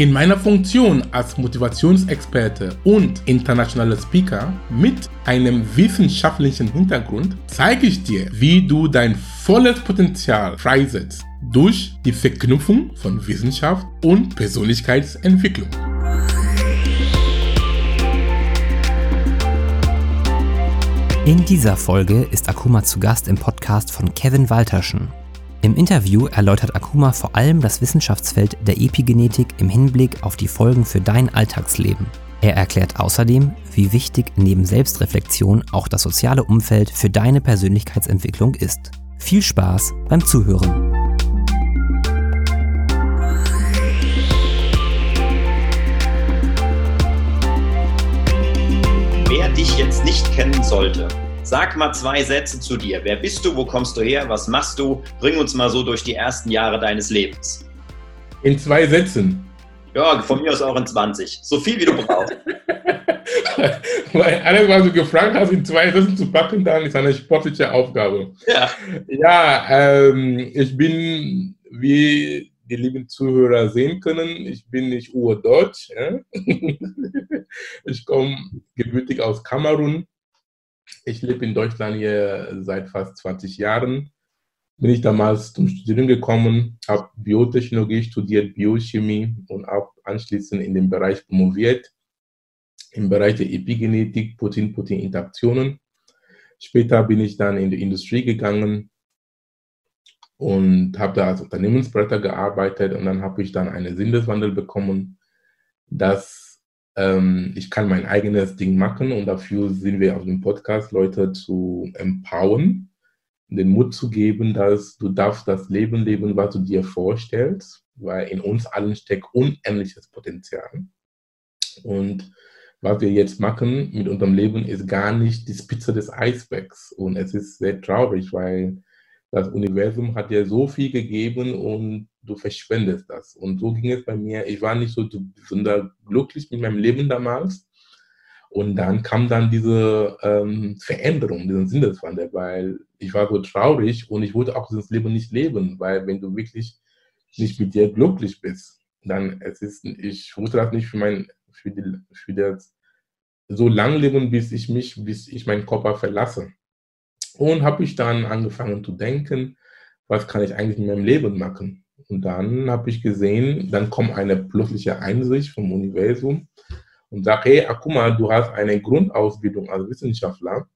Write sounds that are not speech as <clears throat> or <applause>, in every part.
In meiner Funktion als Motivationsexperte und internationaler Speaker mit einem wissenschaftlichen Hintergrund zeige ich dir, wie du dein volles Potenzial freisetzt durch die Verknüpfung von Wissenschaft und Persönlichkeitsentwicklung. In dieser Folge ist Akuma zu Gast im Podcast von Kevin Walterschen. Im Interview erläutert Akuma vor allem das Wissenschaftsfeld der Epigenetik im Hinblick auf die Folgen für dein Alltagsleben. Er erklärt außerdem, wie wichtig neben Selbstreflexion auch das soziale Umfeld für deine Persönlichkeitsentwicklung ist. Viel Spaß beim Zuhören. Wer dich jetzt nicht kennen sollte, Sag mal zwei Sätze zu dir. Wer bist du? Wo kommst du her? Was machst du? Bring uns mal so durch die ersten Jahre deines Lebens. In zwei Sätzen. Ja, von mir aus auch in 20. So viel wie du brauchst. <laughs> Weil alles, was du gefragt hast, in zwei Sätzen zu packen, dann ist eine sportliche Aufgabe. Ja, ja ähm, ich bin, wie die lieben Zuhörer sehen können, ich bin nicht urdeutsch. Ja? <laughs> ich komme gebürtig aus Kamerun ich lebe in Deutschland hier seit fast 20 Jahren. Bin ich damals zum Studieren gekommen, habe Biotechnologie studiert, Biochemie und auch anschließend in dem Bereich promoviert, im Bereich der Epigenetik, Protein-Protein-Interaktionen. Später bin ich dann in die Industrie gegangen und habe da als Unternehmensberater gearbeitet und dann habe ich dann einen Sinneswandel bekommen, dass ähm, ich kann mein eigenes Ding machen und dafür sind wir auf dem Podcast, Leute zu empowern, den Mut zu geben, dass du darfst das Leben leben, was du dir vorstellst, weil in uns allen steckt unendliches Potenzial. Und was wir jetzt machen mit unserem Leben ist gar nicht die Spitze des Eisbergs. Und es ist sehr traurig, weil das Universum hat dir so viel gegeben und du verschwendest das. Und so ging es bei mir. Ich war nicht so besonders glücklich mit meinem Leben damals. Und dann kam dann diese ähm, Veränderung, diesen Sinneswandel, weil ich war so traurig und ich wollte auch dieses Leben nicht leben, weil wenn du wirklich nicht mit dir glücklich bist, dann es ist, ich wollte das nicht für mein, für, die, für das so lang leben, bis ich mich, bis ich meinen Körper verlasse. Und habe ich dann angefangen zu denken, was kann ich eigentlich in meinem Leben machen? Und dann habe ich gesehen, dann kommt eine plötzliche Einsicht vom Universum und sagt, hey, guck mal, du hast eine Grundausbildung als Wissenschaftler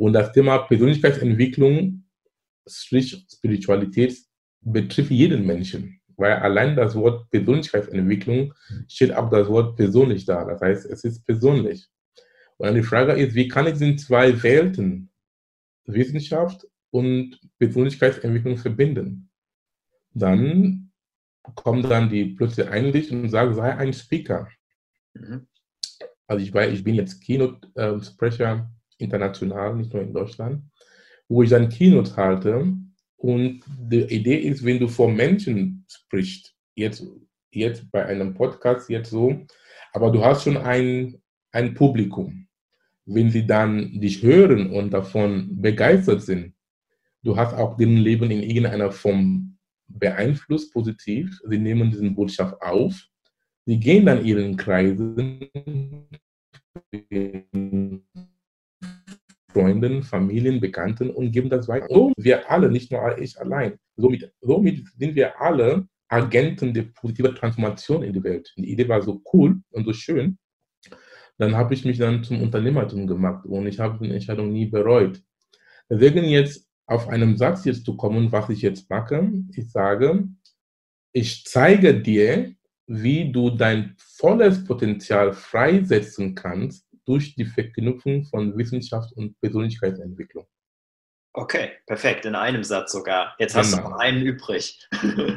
und das Thema Persönlichkeitsentwicklung, Spiritualität betrifft jeden Menschen, weil allein das Wort Persönlichkeitsentwicklung steht auch das Wort persönlich da. Das heißt, es ist persönlich. Und die Frage ist, wie kann ich diese zwei Welten Wissenschaft und Persönlichkeitsentwicklung verbinden. Dann kommt dann die plötzliche Einsicht und sagt, sei ein Speaker. Mhm. Also ich, ich bin jetzt Keynote-Sprecher international, nicht nur in Deutschland, wo ich dann Keynote halte. Und die Idee ist, wenn du vor Menschen sprichst, jetzt, jetzt bei einem Podcast jetzt so, aber du hast schon ein, ein Publikum wenn sie dann dich hören und davon begeistert sind, du hast auch deren Leben in irgendeiner Form beeinflusst, positiv. Sie nehmen diesen Botschaft auf. Sie gehen dann ihren Kreisen, Freunden, Familien, Bekannten und geben das weiter. So wir alle, nicht nur ich allein. Somit, somit sind wir alle Agenten der positiven Transformation in die Welt. Die Idee war so cool und so schön dann habe ich mich dann zum Unternehmertum gemacht und ich habe die Entscheidung nie bereut. Deswegen jetzt auf einen Satz jetzt zu kommen, was ich jetzt mache, ich sage, ich zeige dir, wie du dein volles Potenzial freisetzen kannst durch die Verknüpfung von Wissenschaft und Persönlichkeitsentwicklung. Okay, perfekt, in einem Satz sogar. Jetzt hast genau. du noch einen übrig.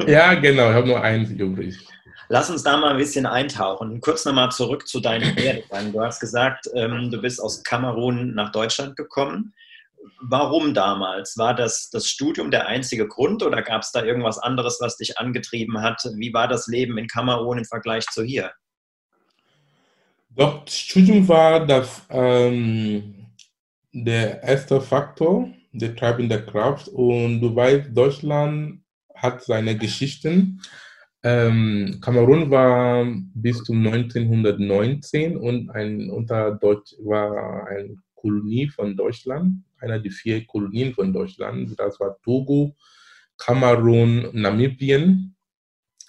ja, genau, ich habe nur einen übrig. Lass uns da mal ein bisschen eintauchen. Kurz nochmal zurück zu deinem Werdegang. Du hast gesagt, ähm, du bist aus Kamerun nach Deutschland gekommen warum damals? War das das Studium der einzige Grund oder gab es da irgendwas anderes, was dich angetrieben hat? Wie war das Leben in Kamerun im Vergleich zu hier? Doch, das Studium war das, ähm, der erste Faktor, der treibende Kraft. Und du weißt, Deutschland hat seine Geschichten. Ähm, Kamerun war bis zum 1919 und ein unter Deutsch war eine Kolonie von Deutschland, einer der vier Kolonien von Deutschland. Das war Togo, Kamerun, Namibien,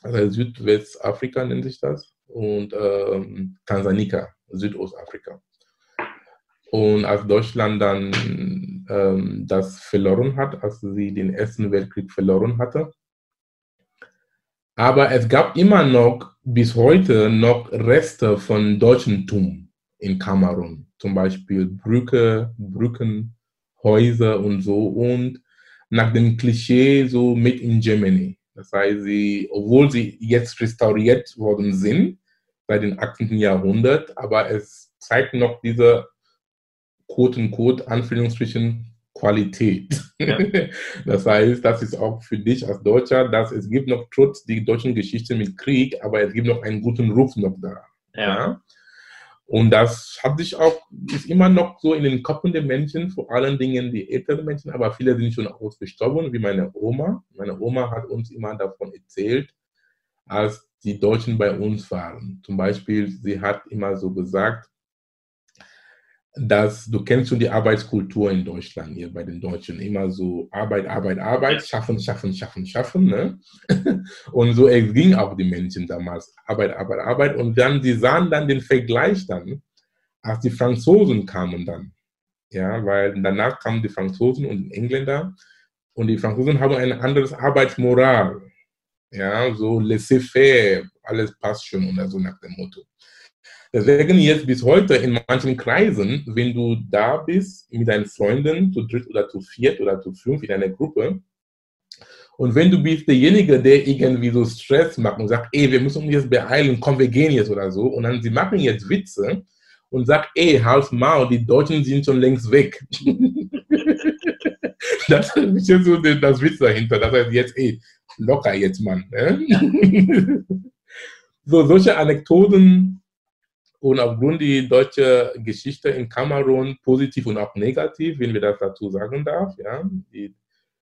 also Südwestafrika nennt sich das, und ähm, Tansania, Südostafrika. Und als Deutschland dann ähm, das verloren hat, als sie den Ersten Weltkrieg verloren hatte, aber es gab immer noch bis heute noch Reste von Deutschentum in Kamerun. Zum Beispiel Brücke, Brücken, Häuser und so. Und nach dem Klischee so mit in Germany. Das heißt, sie, obwohl sie jetzt restauriert worden sind, seit dem 18. Jahrhundert, aber es zeigt noch diese Quote-Code, Anführungsstrichen, Qualität. Ja. <laughs> Das heißt, das ist auch für dich als Deutscher, dass es gibt noch trotz die deutschen Geschichte mit Krieg, aber es gibt noch einen guten Ruf noch da. Ja. ja. Und das hat sich auch, ist immer noch so in den Köpfen der Menschen, vor allen Dingen die älteren Menschen, aber viele sind schon ausgestorben, wie meine Oma. Meine Oma hat uns immer davon erzählt, als die Deutschen bei uns waren. Zum Beispiel, sie hat immer so gesagt, dass du kennst schon die Arbeitskultur in Deutschland hier bei den Deutschen immer so Arbeit, Arbeit, Arbeit, schaffen, schaffen, schaffen, schaffen. Ne? <laughs> Und so es ging auch die Menschen damals Arbeit, Arbeit, Arbeit. Und dann sie sahen dann den Vergleich dann, als die Franzosen kamen dann, ja, weil danach kamen die Franzosen und die Engländer und die Franzosen haben ein anderes Arbeitsmoral, ja, so laissez-faire, alles passt schon oder so nach dem Motto. Deswegen jetzt bis heute in manchen Kreisen, wenn du da bist mit deinen Freunden, zu dritt oder zu viert oder zu fünf in einer Gruppe, und wenn du bist derjenige, der irgendwie so Stress macht und sagt, ey, wir müssen uns jetzt beeilen, komm, wir gehen jetzt oder so, und dann sie machen jetzt Witze und sagt, ey, half mal, die Deutschen sind schon längst weg. <laughs> das ist jetzt so das Witz dahinter. Das heißt jetzt, ey, locker jetzt, Mann. Ne? <laughs> so, solche Anekdoten und aufgrund der deutschen Geschichte in Kamerun, positiv und auch negativ, wenn wir das dazu sagen darf, ja, die,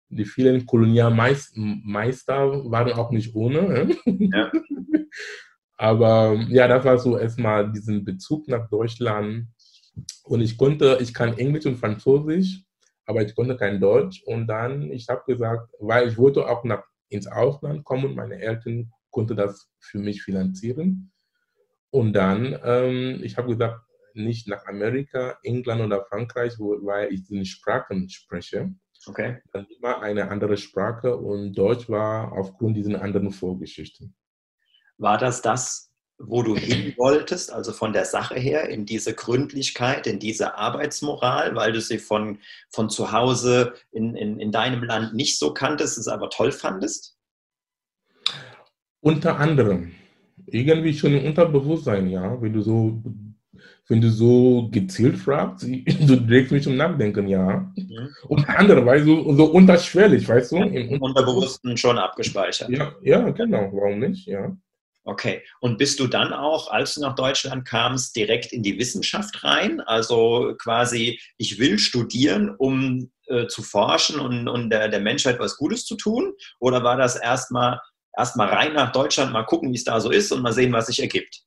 die vielen Kolonialmeister waren auch nicht ohne. Ja. <laughs> Aber ja, das war so erstmal diesen Bezug nach Deutschland. Und ich konnte, ich kann Englisch und Französisch, aber ich konnte kein Deutsch. Und dann, ich habe gesagt, weil ich wollte auch nach, ins Ausland kommen, meine Eltern konnten das für mich finanzieren. Und dann, ähm, ich habe gesagt, nicht nach Amerika, England oder Frankreich, wo, weil ich diese Sprachen spreche. Okay. Dann immer eine andere Sprache und Deutsch war aufgrund dieser anderen Vorgeschichten. War das das, wo du hin wolltest, also von der Sache her, in diese Gründlichkeit, in diese Arbeitsmoral, weil du sie von, von zu Hause in, in, in deinem Land nicht so kanntest, es aber toll fandest? Unter anderem irgendwie schon im Unterbewusstsein, ja. Wenn du so, wenn du so gezielt fragst, <laughs> du trägst mich zum Nachdenken, ja. Mhm. Und andererweise so, so unterschwellig, weißt du? Im, Im Unterbewussten schon abgespeichert. Ja, ja, genau, warum nicht, ja. Okay. Und bist du dann auch, als du nach Deutschland kamst, direkt in die Wissenschaft rein? Also quasi, ich will studieren, um äh, zu forschen und, und der, der Menschheit was Gutes zu tun? Oder war das erstmal erstmal rein nach Deutschland, mal gucken, wie es da so ist und mal sehen, was sich ergibt.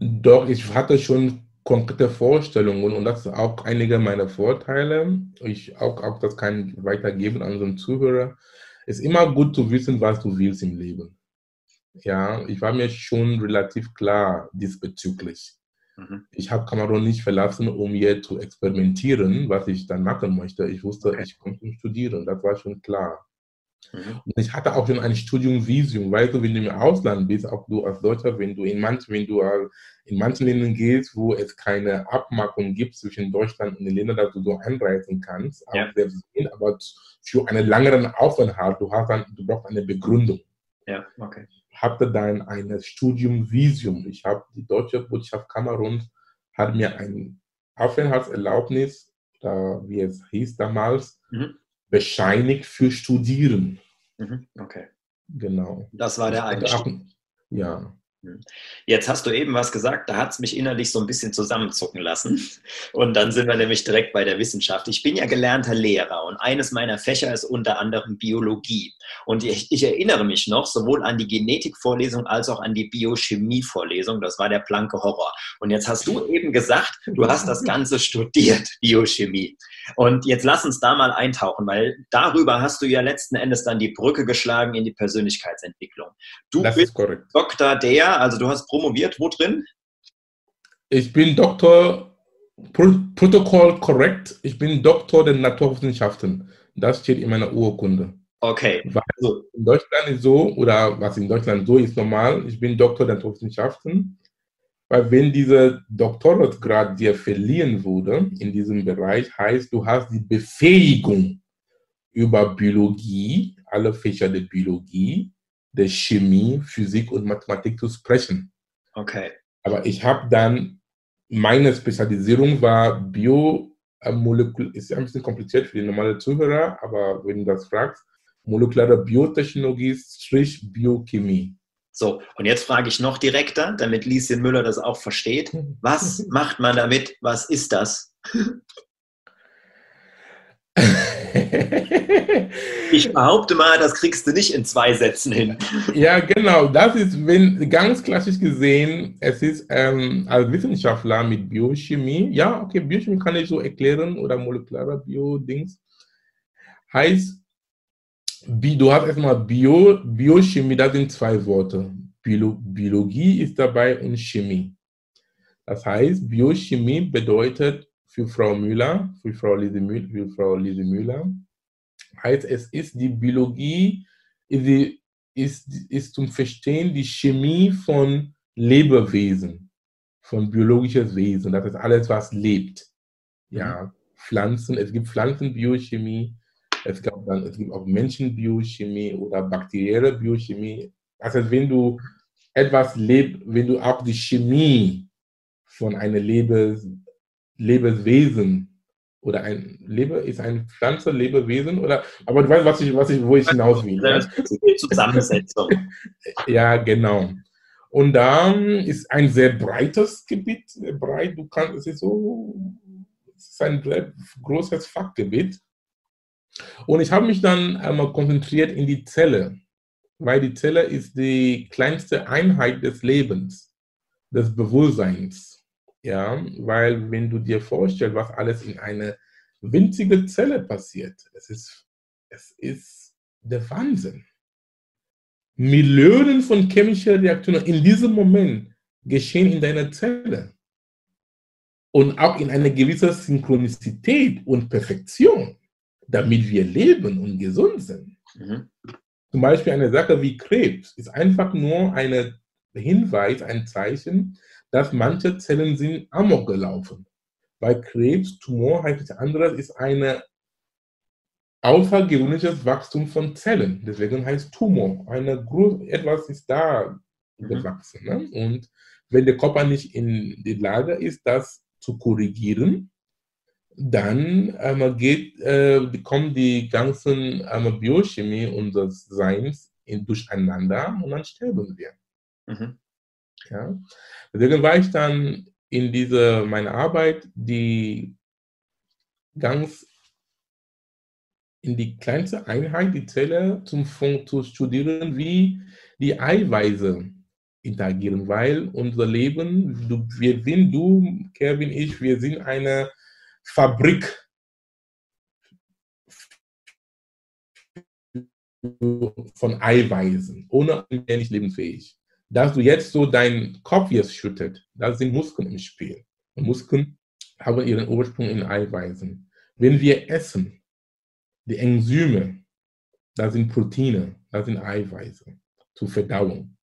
Doch, ich hatte schon konkrete Vorstellungen und das ist auch einige meiner Vorteile. Ich auch, auch das kann ich weitergeben an unseren Zuhörer. Es ist immer gut zu wissen, was du willst im Leben. Ja, ich war mir schon relativ klar diesbezüglich. Mhm. Ich habe Kamerun nicht verlassen, um hier zu experimentieren, was ich dann machen möchte. Ich wusste, okay. ich komme zum Studieren, das war schon klar. Mhm. Und ich hatte auch schon ein Studiumvisum, weißt du, wenn du im Ausland bist, auch du als Deutscher, wenn du in manchen, wenn du in manchen Ländern gehst, wo es keine Abmachung gibt zwischen Deutschland und den Ländern, dass du so einreisen kannst, ja. aber für einen längeren Aufenthalt, du hast dann, du brauchst eine Begründung. Ja, okay. Ich hatte dann ein Studiumvisum. Ich habe die deutsche Botschaft Kameruns hat mir ein Aufenthaltserlaubnis oder wie es hieß damals, mhm. Bescheinigt für Studieren. Mhm. Okay. Genau. Das war der Einstieg. Ja. Hm. Jetzt hast du eben was gesagt, da hat es mich innerlich so ein bisschen zusammenzucken lassen. Und dann sind wir nämlich direkt bei der Wissenschaft. Ich bin ja gelernter Lehrer und eines meiner Fächer ist unter anderem Biologie. Und ich, ich erinnere mich noch sowohl an die Genetikvorlesung als auch an die Biochemievorlesung. Das war der blanke Horror. Und jetzt hast du eben gesagt, du hast das Ganze studiert, Biochemie. Und jetzt lass uns da mal eintauchen, weil darüber hast du ja letzten Endes dann die Brücke geschlagen in die Persönlichkeitsentwicklung. Du das bist Doktor der, also du hast promoviert, wo drin? Ich bin Doktor Pro Protokoll korrekt. Ich bin Doktor der Naturwissenschaften. Das steht in meiner Urkunde. Okay. Weil also in Deutschland ist so, oder was in Deutschland so ist normal, ich bin Doktor der Naturwissenschaften. Weil wenn dieser Doktoratgrad dir verliehen wurde in diesem Bereich, heißt, du hast die Befähigung über Biologie, alle Fächer der Biologie, der Chemie, Physik und Mathematik zu sprechen. Okay. Aber ich habe dann, meine Spezialisierung war Bio, äh, ist ein bisschen kompliziert für die normale Zuhörer, aber wenn du das fragst, molekulare Biotechnologie, Strich Biochemie. So, und jetzt frage ich noch direkter, damit Lieschen Müller das auch versteht. Was <laughs> macht man damit? Was ist das? <laughs> <laughs> ich behaupte mal, das kriegst du nicht in zwei Sätzen hin. Ja, genau. Das ist, wenn ganz klassisch gesehen, es ist ähm, als Wissenschaftler mit Biochemie. Ja, okay, Biochemie kann ich so erklären oder molekulare Bio-Dings. Heißt, du hast erstmal Bio, Biochemie, das sind zwei Worte. Bio, Biologie ist dabei und Chemie. Das heißt, Biochemie bedeutet für Frau Müller, für Frau Lise Müller, für Frau Lise Müller heißt, es ist die Biologie, ist, ist, ist zum Verstehen die Chemie von Lebewesen, von biologisches Wesen. Das ist alles, was lebt. Ja, mhm. Pflanzen, es gibt Pflanzenbiochemie, es, gab dann, es gibt auch Menschenbiochemie oder bakterielle Biochemie. Also wenn du etwas lebst, wenn du auch die Chemie von einem Lebes, Lebewesen oder ein Lebe ist ein Pflanze, Lebewesen oder aber du weißt, was ich, was ich, wo ich hinaus will. Ne? Zusammensetzung. <laughs> ja, genau. Und da ist ein sehr breites Gebiet, breit, du kannst, es ist so, es ist ein sehr großes Fachgebiet. Und ich habe mich dann einmal konzentriert in die Zelle, weil die Zelle ist die kleinste Einheit des Lebens, des Bewusstseins. Ja, weil wenn du dir vorstellst, was alles in einer winzigen Zelle passiert, es ist, es ist der Wahnsinn. Millionen von chemischen Reaktionen in diesem Moment geschehen in deiner Zelle. Und auch in einer gewissen Synchronizität und Perfektion damit wir leben und gesund sind. Mhm. Zum Beispiel eine Sache wie Krebs ist einfach nur ein Hinweis, ein Zeichen, dass manche Zellen sind amok gelaufen. Bei Krebs, Tumor heißt es anderes, ist ein außergewöhnliches Wachstum von Zellen. Deswegen heißt Tumor. Eine etwas ist da mhm. gewachsen. Ne? Und wenn der Körper nicht in der Lage ist, das zu korrigieren, dann ähm, geht, äh, kommen die ganzen ähm, Biochemie unseres Seins in, durcheinander und dann sterben wir. Mhm. Ja? Deswegen war ich dann in dieser meine Arbeit, die ganz in die kleinste Einheit, die Zelle, zum zu studieren, wie die Eiweiße interagieren, weil unser Leben, du, wir sind, du, Kevin, ich, wir sind eine Fabrik von Eiweißen, ohne wäre nicht lebensfähig. Dass du jetzt so deinen Kopf jetzt schüttet, da sind Muskeln im Spiel. Und Muskeln haben ihren Ursprung in Eiweißen. Wenn wir essen, die Enzyme, da sind Proteine, da sind Eiweiße zur Verdauung.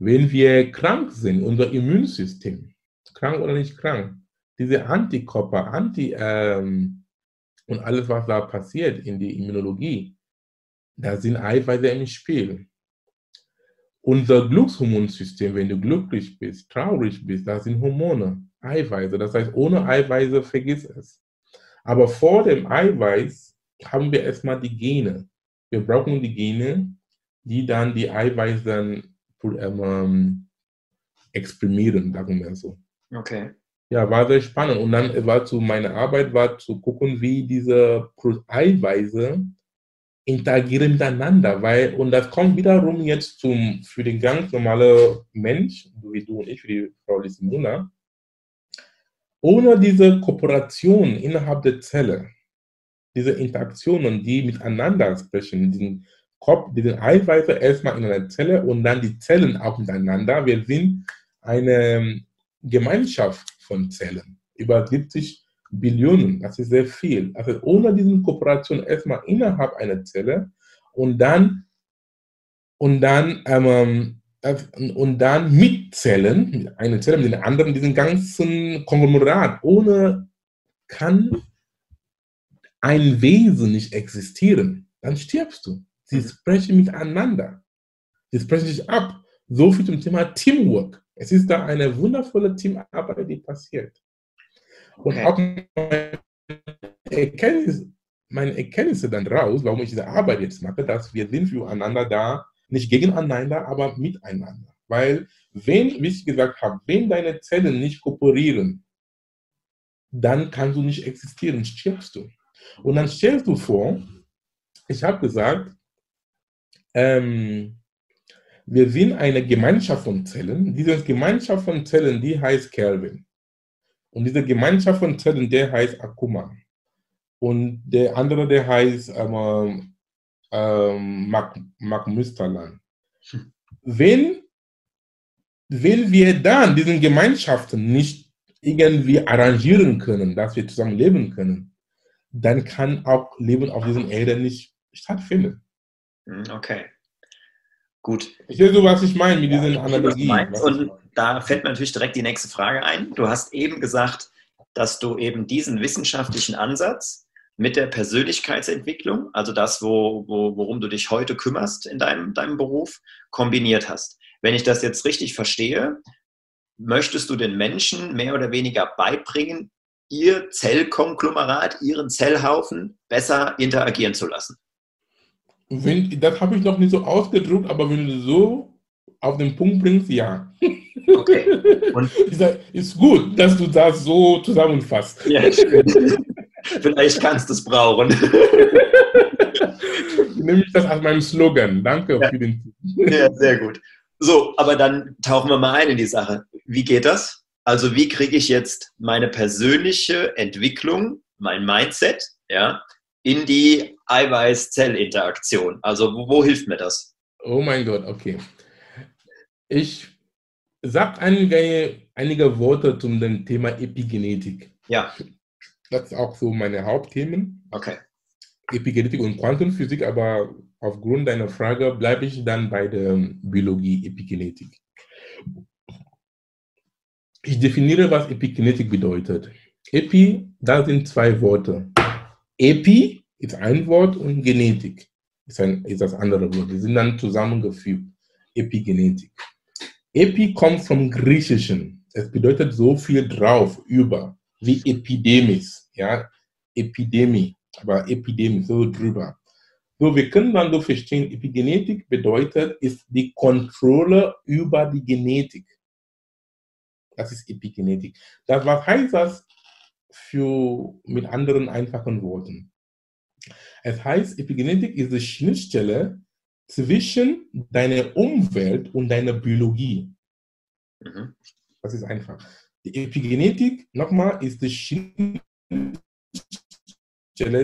Wenn wir krank sind, unser Immunsystem, krank oder nicht krank, diese Antikörper, Anti ähm, und alles, was da passiert in der Immunologie, da sind Eiweiße im Spiel. Unser Glückshormonsystem, wenn du glücklich bist, traurig bist, da sind Hormone, Eiweiße. Das heißt, ohne Eiweiße vergiss es. Aber vor dem Eiweiß haben wir erstmal die Gene. Wir brauchen die Gene, die dann die Eiweiße dann ähm, exprimieren, sagen wir so. Okay. Ja, war sehr spannend. Und dann war zu meiner Arbeit war zu gucken, wie diese Eiweiße interagieren miteinander, weil, und das kommt wiederum jetzt zum, für den ganz normalen Mensch, wie du und ich, für die Frau Lisimuna, ohne diese Kooperation innerhalb der Zelle, diese Interaktionen, die miteinander sprechen, diesen Kopf, diesen Eiweiße erstmal in einer Zelle und dann die Zellen auch miteinander. Wir sind eine Gemeinschaft von Zellen, über 70 Billionen, das ist sehr viel. Also ohne diese Kooperation erstmal innerhalb einer Zelle und dann, und dann, ähm, und dann mit Zellen, eine Zelle mit den anderen, diesen ganzen Konglomerat, ohne kann ein Wesen nicht existieren, dann stirbst du. Sie mhm. sprechen miteinander. Sie sprechen sich ab. So viel zum Thema Teamwork. Es ist da eine wundervolle Teamarbeit, die passiert. Und auch meine Erkenntnis, meine Erkenntnisse dann raus, warum ich diese Arbeit jetzt mache, dass wir sind füreinander da, nicht gegeneinander, aber miteinander. Weil, wenn, wie ich gesagt habe, wenn deine Zellen nicht kooperieren, dann kannst du nicht existieren, stirbst du. Und dann stellst du vor, ich habe gesagt, ähm, wir sind eine Gemeinschaft von Zellen. Diese Gemeinschaft von Zellen, die heißt Kelvin. Und diese Gemeinschaft von Zellen, der heißt Akuma. Und der andere, der heißt ähm, ähm, Mark, Mark Müsterland. Wenn, wenn wir dann diesen Gemeinschaften nicht irgendwie arrangieren können, dass wir zusammen leben können, dann kann auch Leben auf dieser Erde nicht stattfinden. Hm, okay. Gut. Ich sehe so, was ich meine mit diesen ja, Analogien. Und da fällt mir natürlich direkt die nächste Frage ein. Du hast eben gesagt, dass du eben diesen wissenschaftlichen Ansatz mit der Persönlichkeitsentwicklung, also das, wo, wo, worum du dich heute kümmerst in deinem, deinem Beruf, kombiniert hast. Wenn ich das jetzt richtig verstehe, möchtest du den Menschen mehr oder weniger beibringen, ihr Zellkonglomerat, ihren Zellhaufen besser interagieren zu lassen. Wenn, das habe ich noch nicht so ausgedrückt, aber wenn du so auf den Punkt bringst, ja. Okay. Und <laughs> sag, ist gut, dass du das so zusammenfasst. Ja, <laughs> Vielleicht kannst du es brauchen. Nehme ich das als meinem Slogan. Danke ja. für den Ja, sehr gut. So, aber dann tauchen wir mal ein in die Sache. Wie geht das? Also, wie kriege ich jetzt meine persönliche Entwicklung, mein Mindset, ja, in die Eiweiß-Zell-Interaktion? Also, wo, wo hilft mir das? Oh mein Gott, okay. Ich sage einige, einige Worte zum Thema Epigenetik. Ja. Das ist auch so meine Hauptthemen. Okay. Epigenetik und Quantenphysik, aber aufgrund deiner Frage bleibe ich dann bei der Biologie, Epigenetik. Ich definiere, was Epigenetik bedeutet. Epi, da sind zwei Worte. Epi ist ein Wort und Genetik ist, ein, ist das andere Wort. Die sind dann zusammengefügt. Epigenetik. Epi kommt vom Griechischen. Es bedeutet so viel drauf, über, wie Epidemis, ja, Epidemie, aber Epidemie, so drüber. So, wir können dann so verstehen, Epigenetik bedeutet, ist die Kontrolle über die Genetik. Das ist Epigenetik. Das, was heißt das für, mit anderen einfachen Worten? Es heißt, Epigenetik ist die Schnittstelle zwischen deiner Umwelt und deiner Biologie. Mhm. Das ist einfach. Die Epigenetik, nochmal, ist die Schnittstelle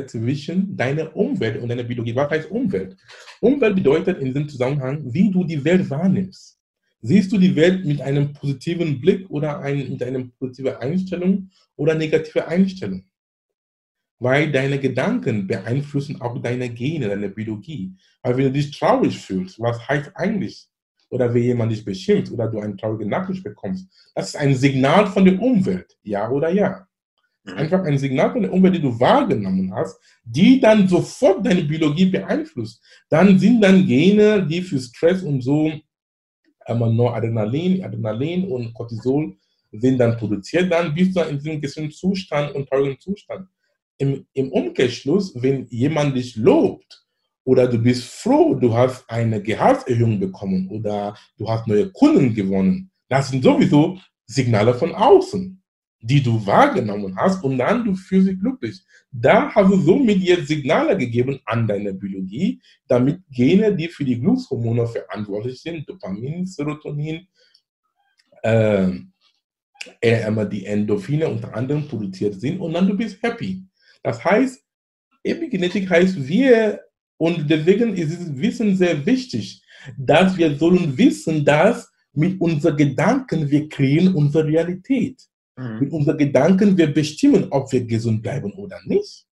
zwischen deiner Umwelt und deiner Biologie. Was heißt Umwelt? Umwelt bedeutet in diesem Zusammenhang, wie du die Welt wahrnimmst. Siehst du die Welt mit einem positiven Blick oder ein, mit einer positiven Einstellung oder negativer Einstellung? weil deine Gedanken beeinflussen auch deine Gene, deine Biologie. Weil wenn du dich traurig fühlst, was heißt eigentlich, oder wenn jemand dich beschimpft oder du eine traurige Nachricht bekommst, das ist ein Signal von der Umwelt, ja oder ja. Mhm. Einfach ein Signal von der Umwelt, die du wahrgenommen hast, die dann sofort deine Biologie beeinflusst. Dann sind dann Gene, die für Stress und so, aber nur Adrenalin, Adrenalin und Cortisol sind dann produziert, dann bist du in diesem gesunden Zustand und traurigen Zustand. im, im Umkehrschluss, wenn jemand dich lobt oder du bist froh, du hast eine Gehaltserhöhung bekommen oder du hast neue Kunden gewonnen, das sind sowieso Signale von außen, die du wahrgenommen hast und dann du fühlst dich glücklich. Da hast du somit jetzt Signale gegeben an deine Biologie, damit Gene, die für die Glückshormone verantwortlich sind, Dopamin, Serotonin, äh, die Endorphine unter anderem produziert sind und dann du bist happy. Das heißt, Epigenetik heißt, wir, und deswegen ist dieses Wissen sehr wichtig, dass wir sollen wissen, dass mit unseren Gedanken wir kreieren unsere Realität. Mhm. Mit unseren Gedanken wir bestimmen, ob wir gesund bleiben oder nicht.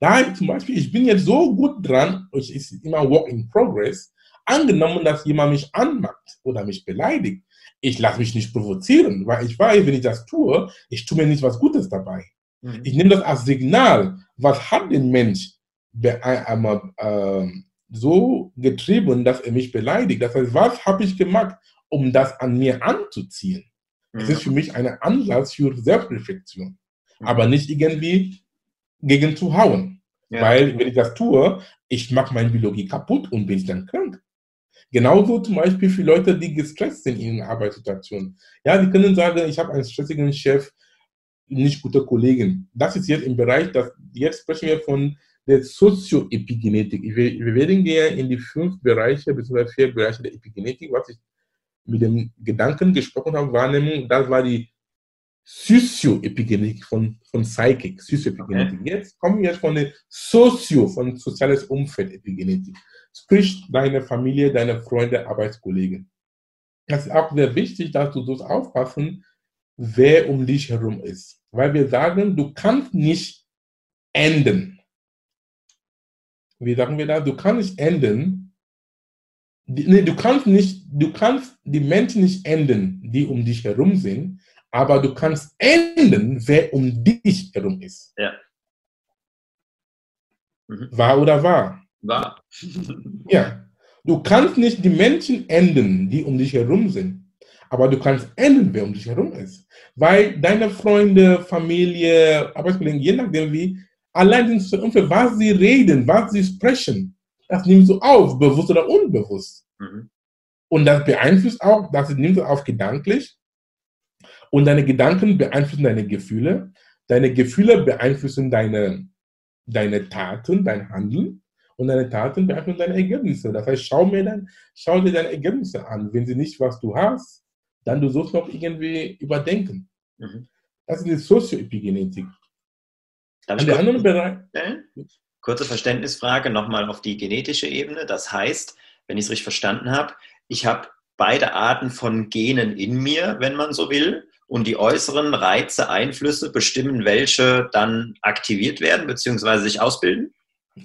Da zum Beispiel, ich bin jetzt so gut dran, es ist immer Work in Progress, angenommen, dass jemand mich anmacht oder mich beleidigt, ich lasse mich nicht provozieren, weil ich weiß, wenn ich das tue, ich tue mir nicht was Gutes dabei. Mhm. Ich nehme das als Signal, was hat den Mensch einmal äh, so getrieben, dass er mich beleidigt. Das heißt, was habe ich gemacht, um das an mir anzuziehen? Mhm. Es ist für mich ein Anlass für Selbstreflexion, mhm. aber nicht irgendwie gegen zu hauen. Ja. Weil, wenn ich das tue, ich mache meine Biologie kaputt und bin dann krank. Genauso zum Beispiel für Leute, die gestresst sind in Arbeitssituationen. Ja, die können sagen, ich habe einen stressigen Chef, nicht gute Kollegen. Das ist jetzt im Bereich, das, jetzt sprechen wir von der Sozioepigenetik. Wir, wir werden gehen in die fünf Bereiche, bzw. vier Bereiche der Epigenetik, was ich mit dem Gedanken gesprochen habe, Wahrnehmung, das war die Sozioepigenetik von, von Psychic, Sozioepigenetik. Okay. Jetzt kommen wir von der Sozio, von soziales Umfeld Epigenetik. Sprich, deine Familie, deine Freunde, Arbeitskollegen. Das ist auch sehr wichtig, dass du das aufpassen, wer um dich herum ist. Weil wir sagen, du kannst nicht enden. Wie sagen wir das? Du kannst nicht enden. Nee, du kannst nicht, du kannst die Menschen nicht enden, die um dich herum sind, aber du kannst enden, wer um dich herum ist. Ja. Mhm. Wahr oder wahr? Wahr. <laughs> <laughs> ja. Du kannst nicht die Menschen enden, die um dich herum sind. Aber du kannst ändern, wer um dich herum ist. Weil deine Freunde, Familie, Arbeitskollegen, je nachdem wie, allein sind Umfeld, was sie reden, was sie sprechen, das nimmst du auf, bewusst oder unbewusst. Mhm. Und das beeinflusst auch, das nimmst du auf gedanklich. Und deine Gedanken beeinflussen deine Gefühle. Deine Gefühle beeinflussen deine, deine Taten, dein Handeln. Und deine Taten beeinflussen deine Ergebnisse. Das heißt, schau, mir dann, schau dir deine Ergebnisse an. Wenn sie nicht, was du hast, dann du sollst noch irgendwie überdenken. Mhm. Das ist die Sozioepigenetik. Darf ich kurz, Bereich, kurze Verständnisfrage nochmal auf die genetische Ebene. Das heißt, wenn ich es richtig verstanden habe, ich habe beide Arten von Genen in mir, wenn man so will, und die äußeren Reize, Einflüsse bestimmen, welche dann aktiviert werden bzw. sich ausbilden?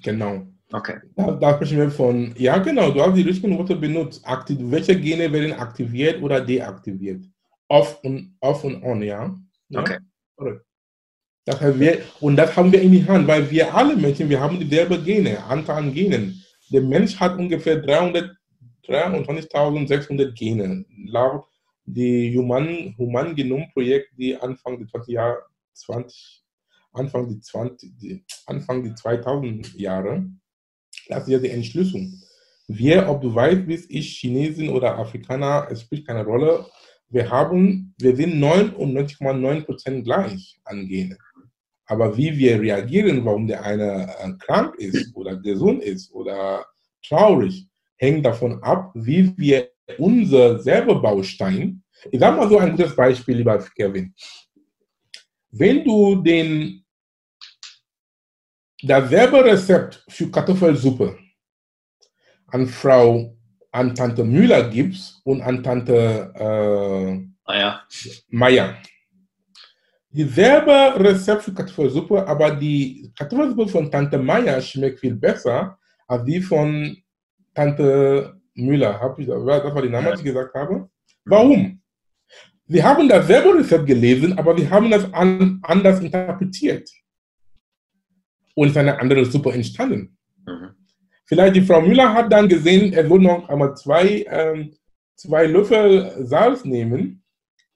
Genau. Okay. Da, da, sprechen wir von, ja genau, du hast die richtigen Worte benutzt. Aktiv, welche Gene werden aktiviert oder deaktiviert? Off und, off und on, ja? ja? Okay. Das heißt, wir, und das haben wir in die Hand, weil wir alle Menschen, wir haben dieselbe Gene, Anzahl an Genen. Der Mensch hat ungefähr 23.600 Gene. Laut dem Human, Human Genom Projekt, die Anfang des 20 Jahre, 20, Anfang die 20, die, Anfang die 2000 Jahre das ist ja die Entschlüsselung. Wir, ob du weißt, bist ich Chinesin oder Afrikaner, es spielt keine Rolle. Wir haben, wir sind 99,9% gleich an Gene. Aber wie wir reagieren, warum der eine äh, krank ist <clears throat> oder gesund ist oder traurig, hängt davon ab, wie wir unser selber Baustein, ich sage mal so ein gutes Beispiel, lieber Kevin. Wenn du den dasselbe Rezept für Kartoffelsuppe an Frau, an Tante Müller gibst und an Tante äh, Meier. Meier. Dieselbe Rezept für Kartoffelsuppe, aber die Kartoffelsuppe von Tante Meier schmeckt viel besser als die von Tante Müller. Hab ich, das war die Name, die ich gesagt habe. Warum? Wir haben dasselbe Rezept gelesen, aber wir haben das an, anders interpretiert und ist eine andere Suppe entstanden. Mhm. Vielleicht die Frau Müller hat dann gesehen, er würde noch einmal zwei, ähm, zwei Löffel Salz nehmen,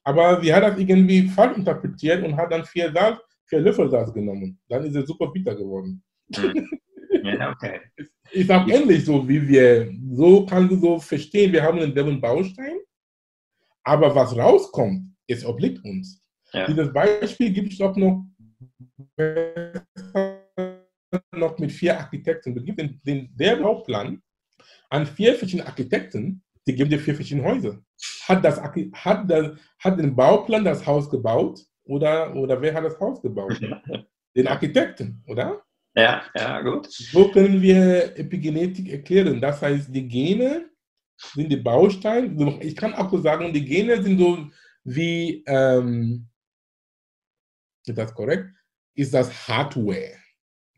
aber sie hat das irgendwie falsch interpretiert und hat dann vier Salz, vier Löffel Salz genommen. Dann ist es super bitter geworden. Hm. Ja, okay. <laughs> Ich sage ähnlich so, wie wir, so kannst du so verstehen, wir haben denselben Baustein, aber was rauskommt, es obliegt uns. Ja. Dieses Beispiel gibt es auch noch, noch mit vier Architekten. Du gibst den, den, der Bauplan an vier verschiedene Architekten, die geben dir vier verschiedene Häuser. Hat, das, hat, das, hat den Bauplan das Haus gebaut oder, oder wer hat das Haus gebaut? <laughs> den Architekten, oder? Ja, ja, gut. So können wir Epigenetik erklären. Das heißt, die Gene sind die Bausteine. Ich kann auch so sagen, die Gene sind so wie, ähm, ist das korrekt? Ist das Hardware.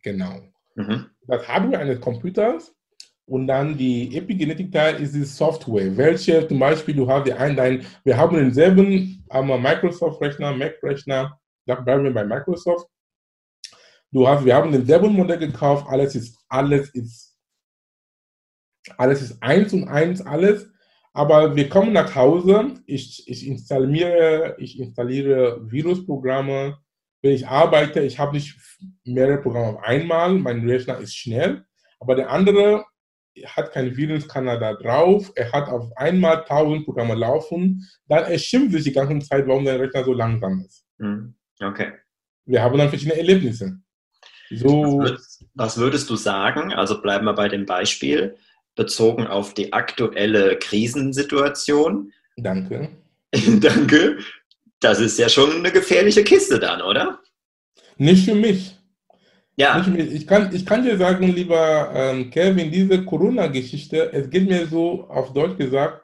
Genau. Mhm. Das Hardware eines Computers und dann die Epigenetik-Teil ist die Software. Welche zum Beispiel, du hast die ein, dein, wir haben denselben Microsoft-Rechner, Mac-Rechner, da bleiben wir bei Microsoft. Du hast, wir haben denselben Modell gekauft, alles ist, alles ist, alles ist eins und eins, alles. Aber wir kommen nach Hause, ich, ich, installiere, ich installiere Virusprogramme. Wenn ich arbeite, ich habe nicht mehrere Programme auf einmal, mein Rechner ist schnell, aber der andere hat keinen Virenscanner da drauf, er hat auf einmal tausend Programme laufen, dann er schimpft sich die ganze Zeit, warum der Rechner so langsam ist. Hm, okay. Wir haben dann verschiedene Erlebnisse. So, was, würdest, was würdest du sagen? Also bleiben wir bei dem Beispiel bezogen auf die aktuelle Krisensituation. Danke. <laughs> Danke. Das ist ja schon eine gefährliche Kiste dann, oder? Nicht für mich. Ja. Ich, kann, ich kann dir sagen, lieber ähm, Kevin, diese Corona-Geschichte, es geht mir so, auf Deutsch gesagt,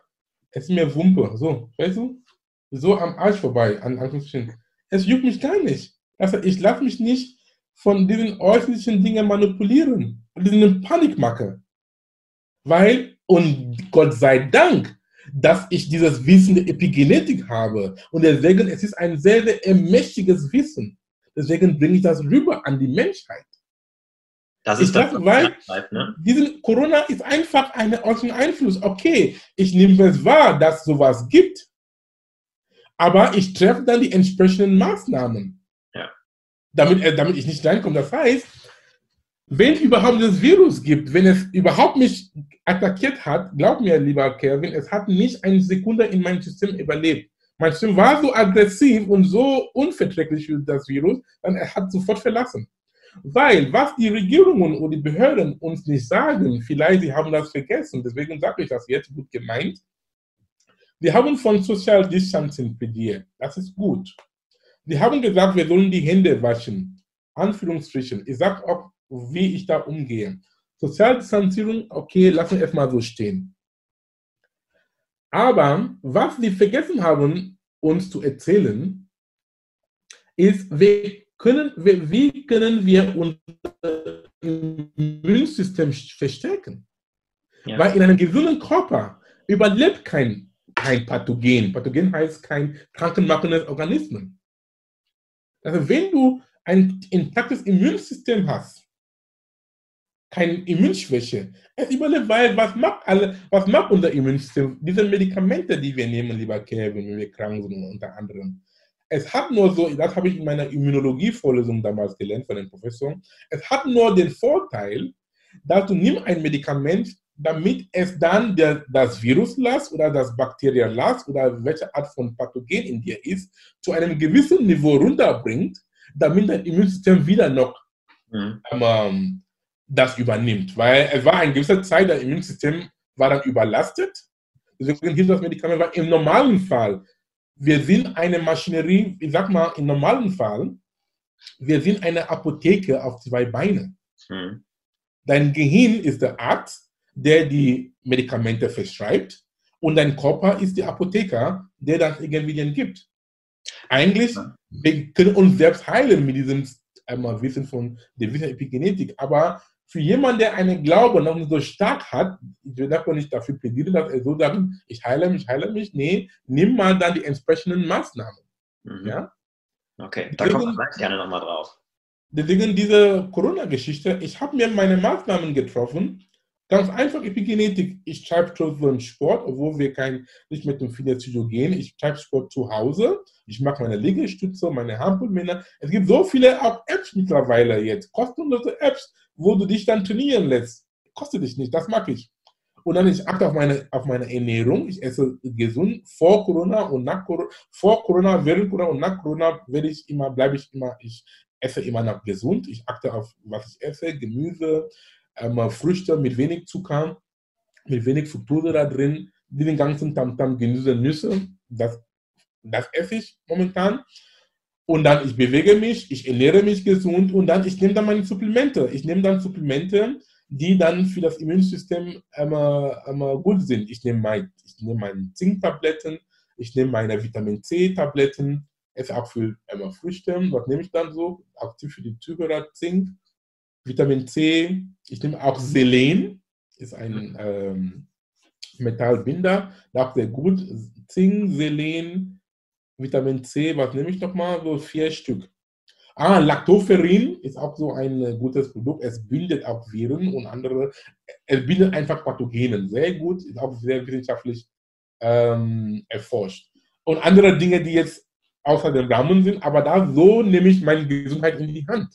es ist mir Wumpe. So, weißt du? So am Arsch vorbei, an Anführungsstrichen. Es juckt mich gar nicht. Also ich lasse mich nicht von diesen äußerlichen Dingen manipulieren. Diesen Panikmache. Weil, und Gott sei Dank, dass ich dieses Wissen der Epigenetik habe. Und deswegen, es ist ein sehr, sehr mächtiges Wissen. Deswegen bringe ich das rüber an die Menschheit. Das ist ich das, sag, weil bleibt, ne? diesen Corona ist einfach ein äußeren Einfluss. Okay, ich nehme es wahr, dass sowas gibt, aber ich treffe dann die entsprechenden Maßnahmen, ja. damit, äh, damit ich nicht reinkomme. Das heißt, wenn überhaupt das Virus gibt, wenn es überhaupt mich attackiert hat, glaub mir, lieber Kevin, es hat nicht eine Sekunde in meinem System überlebt. System war so aggressiv und so unverträglich für das Virus, dann er hat sofort verlassen. Weil, was die Regierungen und die Behörden uns nicht sagen, vielleicht sie haben das vergessen, deswegen sage ich das jetzt gut gemeint. Wir haben von Social Distancing plädiert. Das ist gut. Sie haben gesagt, wir sollen die Hände waschen. Anführungsstrichen. Ich sage auch wie ich da umgehe. Sozialdistanzierung, okay, lassen wir erstmal so stehen. Aber was sie vergessen haben, uns zu erzählen, ist, wie können, wie können wir unser Immunsystem verstärken? Ja. Weil in einem gesunden Körper überlebt kein, kein Pathogen. Pathogen heißt kein krankenmachendes Organismus. Also wenn du ein intaktes Immunsystem hast, keine Immunschwäche. Es überlebt, weil was macht, alle, was macht unser Immunsystem? Diese Medikamente, die wir nehmen, lieber Kevin, wenn wir krank sind, unter anderem. Es hat nur so, das habe ich in meiner Immunologie-Vorlesung damals gelernt von dem Professor, es hat nur den Vorteil, dass du nimmst ein Medikament, damit es dann der, das Virus lässt oder das Bakterien lässt oder welche Art von Pathogen in dir ist, zu einem gewissen Niveau runterbringt, damit dein Immunsystem wieder noch mhm. ähm, das übernimmt. Weil es war eine gewisse Zeit, das Immunsystem war dann überlastet. Deswegen hilft das Medikament, weil im normalen Fall, wir sind eine Maschinerie, ich sag mal, im normalen Fall, wir sind eine Apotheke auf zwei Beinen. Hm. Dein Gehirn ist der Arzt, der die Medikamente verschreibt und dein Körper ist der Apotheker, der das irgendwie gibt. Eigentlich, wir können uns selbst heilen mit diesem einmal Wissen von der Wissen Epigenetik, aber für jemanden, der einen Glauben noch so stark hat, ich will davon nicht dafür plädieren, dass er so sagt, ich heile mich, heile mich. Nee, nimm mal dann die entsprechenden Maßnahmen. Mhm. Ja? Okay, da kommen wir gerne nochmal drauf. Deswegen diese Corona-Geschichte, ich habe mir meine Maßnahmen getroffen, Ganz einfach Epigenetik. Ich treibe schon so einen Sport, obwohl wir kein, nicht mit dem Fitnessstudio gehen. Ich treibe Sport zu Hause. Ich mache meine Liegestütze, meine Handballmänner. Es gibt so viele auch Apps mittlerweile jetzt, kostenlose Apps, wo du dich dann trainieren lässt. Kostet dich nicht, das mag ich. Und dann ich achte auf meine, auf meine Ernährung. Ich esse gesund vor Corona und nach Corona. Vor Corona, während Corona und nach Corona werde ich immer, bleibe ich immer, ich esse immer noch gesund. Ich achte auf, was ich esse, Gemüse, ähm, Früchte mit wenig Zucker, mit wenig Fructose da drin, den ganzen Tamtam, Gemüse, Nüsse, das, das esse ich momentan. Und dann, ich bewege mich, ich ernähre mich gesund und dann, ich nehme dann meine Supplemente. Ich nehme dann Supplemente, die dann für das Immunsystem immer, immer gut sind. Ich nehme, mein, ich nehme meine Zinktabletten, ich nehme meine Vitamin C-Tabletten, esse auch für immer Früchte. Was nehme ich dann so? Aktiv für die Zuhörer Zink, Vitamin C, ich nehme auch Selen, ist ein ähm, Metallbinder, auch sehr gut. Zink, Selen, Vitamin C, was nehme ich nochmal? So vier Stück. Ah, Lactoferrin ist auch so ein äh, gutes Produkt. Es bildet auch Viren und andere. Es bildet einfach Pathogenen. Sehr gut, ist auch sehr wissenschaftlich ähm, erforscht. Und andere Dinge, die jetzt außer dem Rahmen sind, aber da so nehme ich meine Gesundheit in die Hand.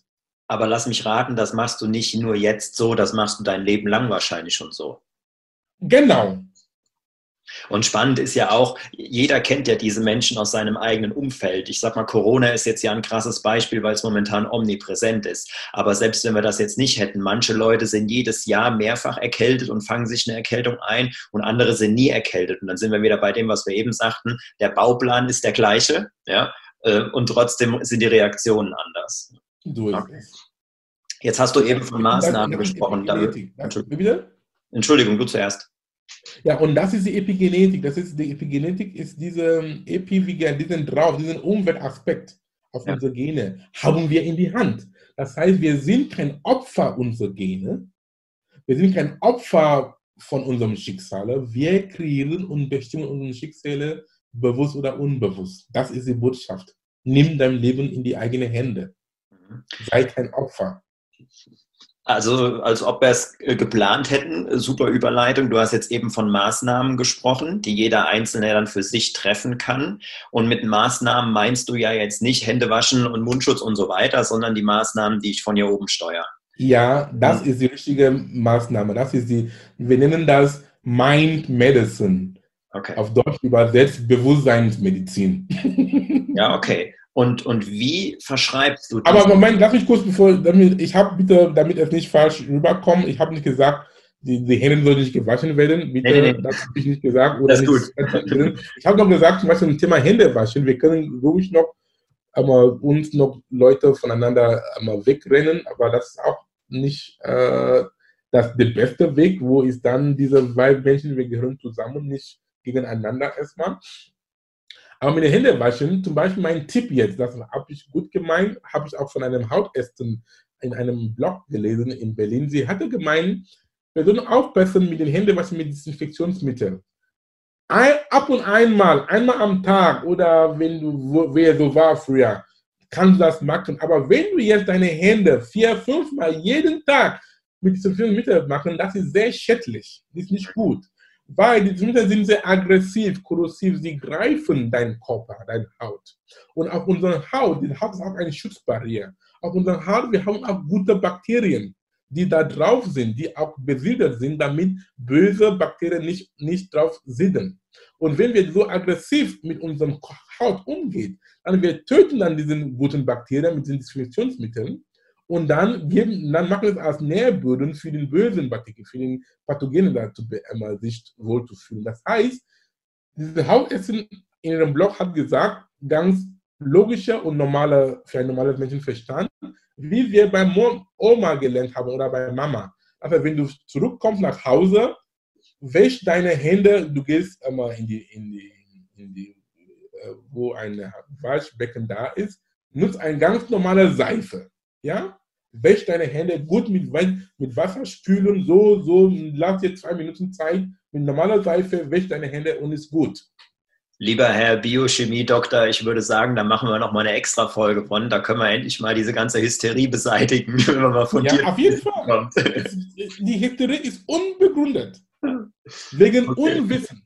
Aber lass mich raten, das machst du nicht nur jetzt so, das machst du dein Leben lang wahrscheinlich schon so. Genau. Und spannend ist ja auch, jeder kennt ja diese Menschen aus seinem eigenen Umfeld. Ich sag mal, Corona ist jetzt ja ein krasses Beispiel, weil es momentan omnipräsent ist. Aber selbst wenn wir das jetzt nicht hätten, manche Leute sind jedes Jahr mehrfach erkältet und fangen sich eine Erkältung ein und andere sind nie erkältet. Und dann sind wir wieder bei dem, was wir eben sagten. Der Bauplan ist der gleiche, ja, äh, und trotzdem sind die Reaktionen anders. Okay. Jetzt hast du eben von Maßnahmen gesprochen. Entschuldigung, du zuerst. Ja, und das ist die Epigenetik. Das ist die Epigenetik ist diese Epivigen, diesen drauf, diesen Umweltaspekt auf ja. unsere Gene haben wir in die Hand. Das heißt, wir sind kein Opfer unserer Gene. Wir sind kein Opfer von unserem Schicksal. Wir kreieren und bestimmen unsere Schicksale bewusst oder unbewusst. Das ist die Botschaft. Nimm dein Leben in die eigenen Hände. Mhm. Sei kein Opfer. Also als ob wir es äh, geplant hätten. Super Überleitung. Du hast jetzt eben von Maßnahmen gesprochen, die jeder Einzelne dann für sich treffen kann. Und mit Maßnahmen meinst du ja jetzt nicht Hände waschen und Mundschutz und so weiter, sondern die Maßnahmen, die ich von hier oben steuere. Ja, das ist die richtige Maßnahme. Das ist die, wir nennen das Mind Medicine. Okay. Auf Deutsch übersetzt Bewusstseinsmedizin. Ja, okay. Und, und wie verschreibst du das? Aber Moment, lass mich kurz bevor, damit, ich habe bitte, damit es nicht falsch rüberkommt, ich habe nicht gesagt, die, die Hände sollen nicht gewaschen werden. Bitte, nee, nee. das habe ich nicht gesagt. Oder das ist gut. Ich habe noch gesagt, zum Beispiel zum Thema Hände waschen, wir können ruhig noch aber uns noch Leute voneinander einmal wegrennen, aber das ist auch nicht äh, das, der beste Weg, wo ist dann diese zwei Menschen, wir gehören zusammen, nicht gegeneinander erstmal. Aber mit den Händen waschen, zum Beispiel mein Tipp jetzt, das habe ich gut gemeint, habe ich auch von einem Hautärztin in einem Blog gelesen in Berlin. Sie hatte gemeint, wir sollen aufpassen mit den Händen waschen mit Desinfektionsmitteln. Ein, ab und einmal, einmal am Tag oder wenn du, wo, wer so war früher, kannst du das machen. Aber wenn du jetzt deine Hände vier, fünfmal jeden Tag mit Desinfektionsmitteln machen, das ist sehr schädlich. Das ist nicht gut weil die Symptome sind sehr aggressiv, korrosiv, sie greifen deinen Körper, deine Haut. Und auf unserer Haut, die Haut ist auch eine Schutzbarriere. Auf unserer Haut, wir haben auch gute Bakterien, die da drauf sind, die auch besiedelt sind, damit böse Bakterien nicht, nicht drauf sitzen. Und wenn wir so aggressiv mit unserem Haut umgehen, dann wir töten dann diese guten Bakterien mit den Desinfektionsmitteln und dann, geben, dann machen wir es als Nährboden für den bösen Bakterien, für den Pathogenen dazu, einmal sich wohlzufühlen. Das heißt, diese Hautärztin in ihrem Blog hat gesagt, ganz logischer und normaler, für ein normales Menschenverstand, wie wir bei Oma gelernt haben oder bei Mama. Also wenn du zurückkommst nach Hause, wäsch deine Hände, du gehst einmal in die, in die, in die äh, wo ein Waschbecken da ist, nutzt eine ganz normale Seife ja, wäsch deine Hände gut mit, mit Wasser spülen, so, so, lass dir zwei Minuten Zeit, mit normaler Seife, wäsch deine Hände und ist gut. Lieber Herr Biochemie-Doktor, ich würde sagen, da machen wir noch mal eine extra Folge von. Da können wir endlich mal diese ganze Hysterie beseitigen, <laughs> wenn wir mal von ja, dir. Auf jeden Fall. Kommt. Die Hysterie ist unbegründet. Wegen okay. Unwissen.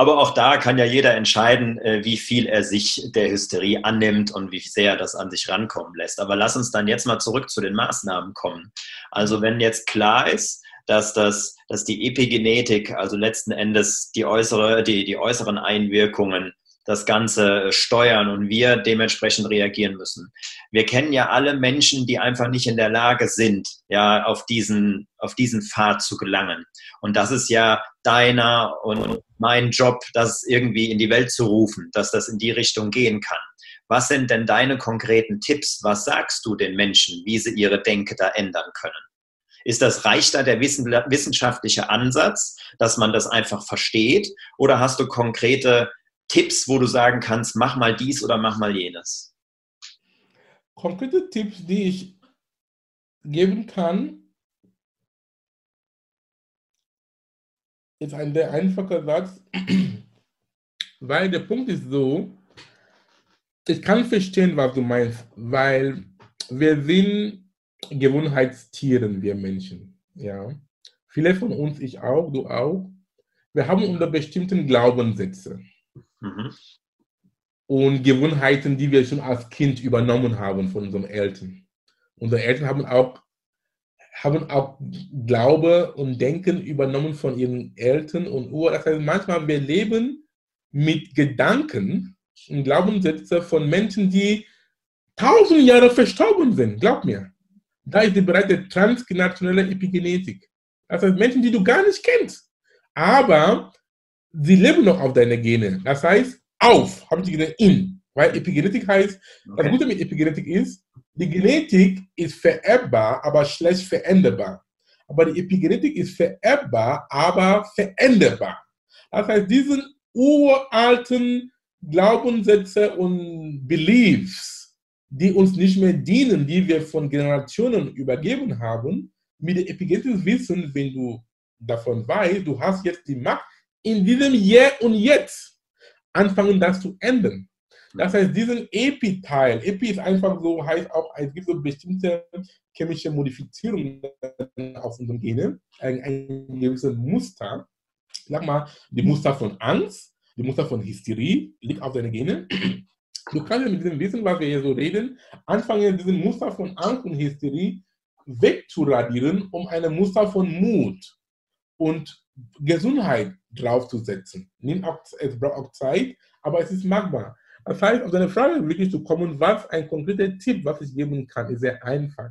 Aber auch da kann ja jeder entscheiden, äh, wie viel er sich der Hysterie annimmt und wie sehr er das an sich rankommen lässt. Aber lass uns dann jetzt mal zurück zu den Maßnahmen kommen. Also wenn jetzt klar ist, dass, das, dass die Epigenetik, also letzten Endes die, äußere, die, die äußeren Einwirkungen, das Ganze steuern und wir dementsprechend reagieren müssen. Wir kennen ja alle Menschen, die einfach nicht in der Lage sind, ja, auf diesen, auf diesen Pfad zu gelangen. Und das ist ja deiner und mein Job, das irgendwie in die Welt zu rufen, dass das in die Richtung gehen kann. Was sind denn deine konkreten Tipps? Was sagst du den Menschen, wie sie ihre Denke da ändern können? Ist das, reicht da der wissenschaftliche Ansatz, dass man das einfach versteht? Oder hast du konkrete Tipps, wo du sagen kannst, mach mal dies oder mach mal jenes? Konkrete Tipps, die ich geben kann, ist ein sehr einfacher Satz, <clears throat> weil der Punkt ist so, ich kann verstehen, was du meinst, weil wir sind Gewohnheitstieren, wir Menschen. Ja. Viele von uns, ich auch, du auch, wir haben unter bestimmten Glaubenssätze mhm. und Gewohnheiten, die wir schon als Kind übernommen haben von unseren Eltern. Unsere Eltern haben auch, haben auch Glaube und Denken übernommen von ihren Eltern und Uhr. Das heißt, manchmal wir leben mit Gedanken und Glaubenssätze von Menschen, die tausend Jahre verstorben sind. Glaub mir. Da ist die bereits transgenerationelle Epigenetik. Das heißt, Menschen, die du gar nicht kennst. Aber sie leben noch auf deine Gene. Das heißt, auf, haben sie gesagt, in. Weil Epigenetik heißt, okay. das Gute mit Epigenetik ist, die Genetik ist vererbbar, aber schlecht veränderbar. Aber die Epigenetik ist vererbbar, aber veränderbar. Das heißt, diesen uralten Glaubenssätze und Beliefs, die uns nicht mehr dienen, die wir von Generationen übergeben haben, mit dem epigenetischen Wissen, wenn du davon weißt, du hast jetzt die Macht, in diesem Hier und Jetzt anfangen, das zu ändern. Das heißt, diesen Epi-Teil, Epi ist einfach so, heißt auch, es gibt so bestimmte chemische Modifizierungen auf unserem Gene, ein, ein gewisses Muster. Sag mal, die Muster von Angst, die Muster von Hysterie liegt auf deinen Gene. Du kannst mit diesem Wissen, was wir hier so reden, anfangen, diesen Muster von Angst und Hysterie wegzuradieren, um ein Muster von Mut und Gesundheit draufzusetzen. es braucht auch Zeit, aber es ist machbar. Das heißt, auf deine Frage wirklich zu kommen, was ein konkreter Tipp, was ich geben kann, ist sehr einfach.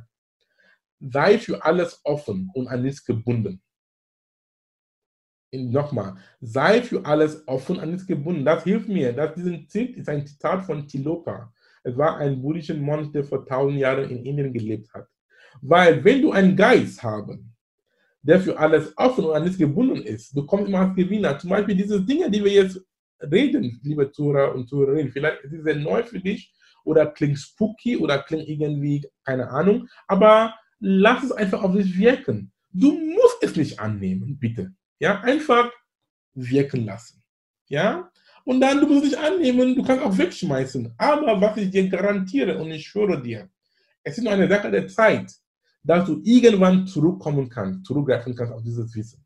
Sei für alles offen und an nichts gebunden nochmal, sei für alles offen und nicht gebunden. Das hilft mir. Das, diesen Zitat ist ein Zitat von Tilopa. Es war ein buddhischer Mönch, der vor tausend Jahren in Indien gelebt hat. Weil wenn du einen Geist haben, der für alles offen und an nichts gebunden ist, du kommst immer als Gewinner. Zum Beispiel diese Dinge, die wir jetzt reden, liebe Zuhörer und Zuhörerinnen, vielleicht ist es neu für dich oder klingt spooky oder klingt irgendwie, keine Ahnung, aber lass es einfach auf dich wirken. Du musst es nicht annehmen, bitte. Ja, einfach wirken lassen. Ja, und dann, du musst dich annehmen, du kannst auch wegschmeißen. Aber was ich dir garantiere und ich schwöre dir, es ist nur eine Sache der Zeit, dass du irgendwann zurückkommen kannst, zurückgreifen kannst auf dieses Wissen.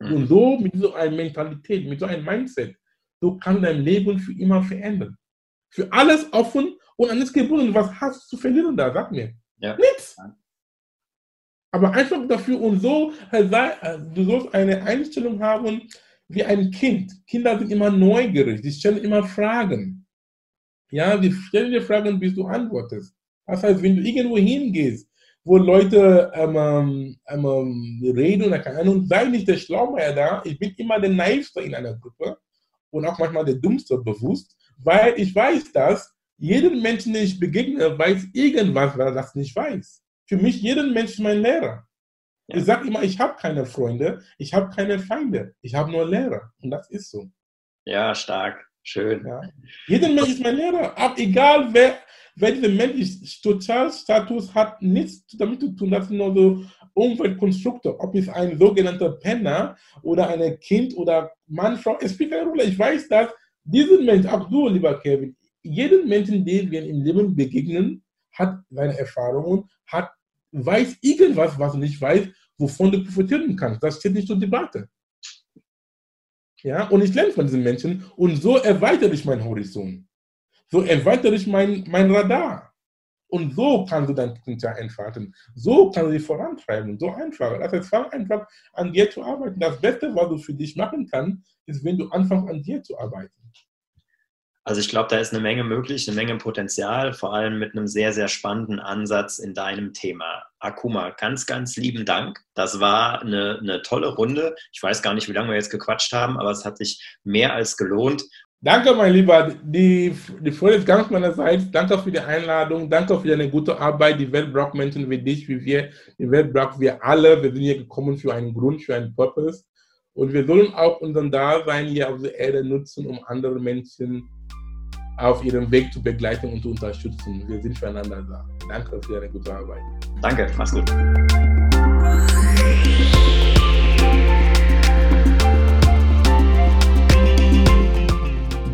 Mhm. Und so mit so einer Mentalität, mit so einem Mindset, du kannst dein Leben für immer verändern. Für alles offen und alles gebunden. Was hast du zu verlieren da? Sag mir. Ja. Nichts. Aber einfach dafür und so, äh, du sollst eine Einstellung haben wie ein Kind. Kinder sind immer neugierig, die stellen immer Fragen. Ja, die stellen dir Fragen, bis du antwortest. Das heißt, wenn du irgendwo hingehst, wo Leute ähm, ähm, ähm, reden oder keine Ahnung, sei nicht der Schlaumeier da. Ich bin immer der Naivste in einer Gruppe und auch manchmal der Dummste bewusst, weil ich weiß, dass jeden Menschen, den ich begegne, weiß irgendwas, weil er das nicht weiß. Für mich, jeden Mensch ist mein Lehrer. Ja. Ich sage immer, ich habe keine Freunde, ich habe keine Feinde, ich habe nur Lehrer. Und das ist so. Ja, stark. Schön. Ja. Jeder Mensch ist mein Lehrer. Ab, egal wer, wer dieser Mensch Sozialstatus hat, nichts damit zu tun. Das sind nur so Umweltkonstrukte. Ob es ein sogenannter Penner oder ein Kind oder Mann, Frau, es spielt keine Rolle. Ich weiß, dass Diesen Mensch, auch du, lieber Kevin, jeden Menschen, den wir im Leben begegnen, hat seine Erfahrungen, hat, weiß irgendwas, was du nicht weißt, wovon du profitieren kannst. Das steht nicht zur Debatte. Ja, und ich lerne von diesen Menschen und so erweitere ich meinen Horizont. So erweitere ich mein, mein Radar. Und so kannst du dein Potenzial entfalten. So kannst du dich vorantreiben. So einfach. Das heißt, fang einfach an dir zu arbeiten. Das Beste, was du für dich machen kannst, ist, wenn du anfängst, an dir zu arbeiten. Also ich glaube, da ist eine Menge möglich, eine Menge Potenzial, vor allem mit einem sehr, sehr spannenden Ansatz in deinem Thema. Akuma, ganz, ganz lieben Dank. Das war eine, eine tolle Runde. Ich weiß gar nicht, wie lange wir jetzt gequatscht haben, aber es hat sich mehr als gelohnt. Danke, mein Lieber. Die, die Freude ist ganz meinerseits. Danke für die Einladung. Danke für deine gute Arbeit. Die Welt braucht Menschen wie dich, wie wir. Die Welt braucht wir alle. Wir sind hier gekommen für einen Grund, für einen Purpose. Und wir sollen auch unseren Dasein hier auf der Erde nutzen, um andere Menschen auf ihrem Weg zu begleiten und zu unterstützen. Wir sind füreinander da. Danke für deine gute Arbeit. Danke, mach's gut.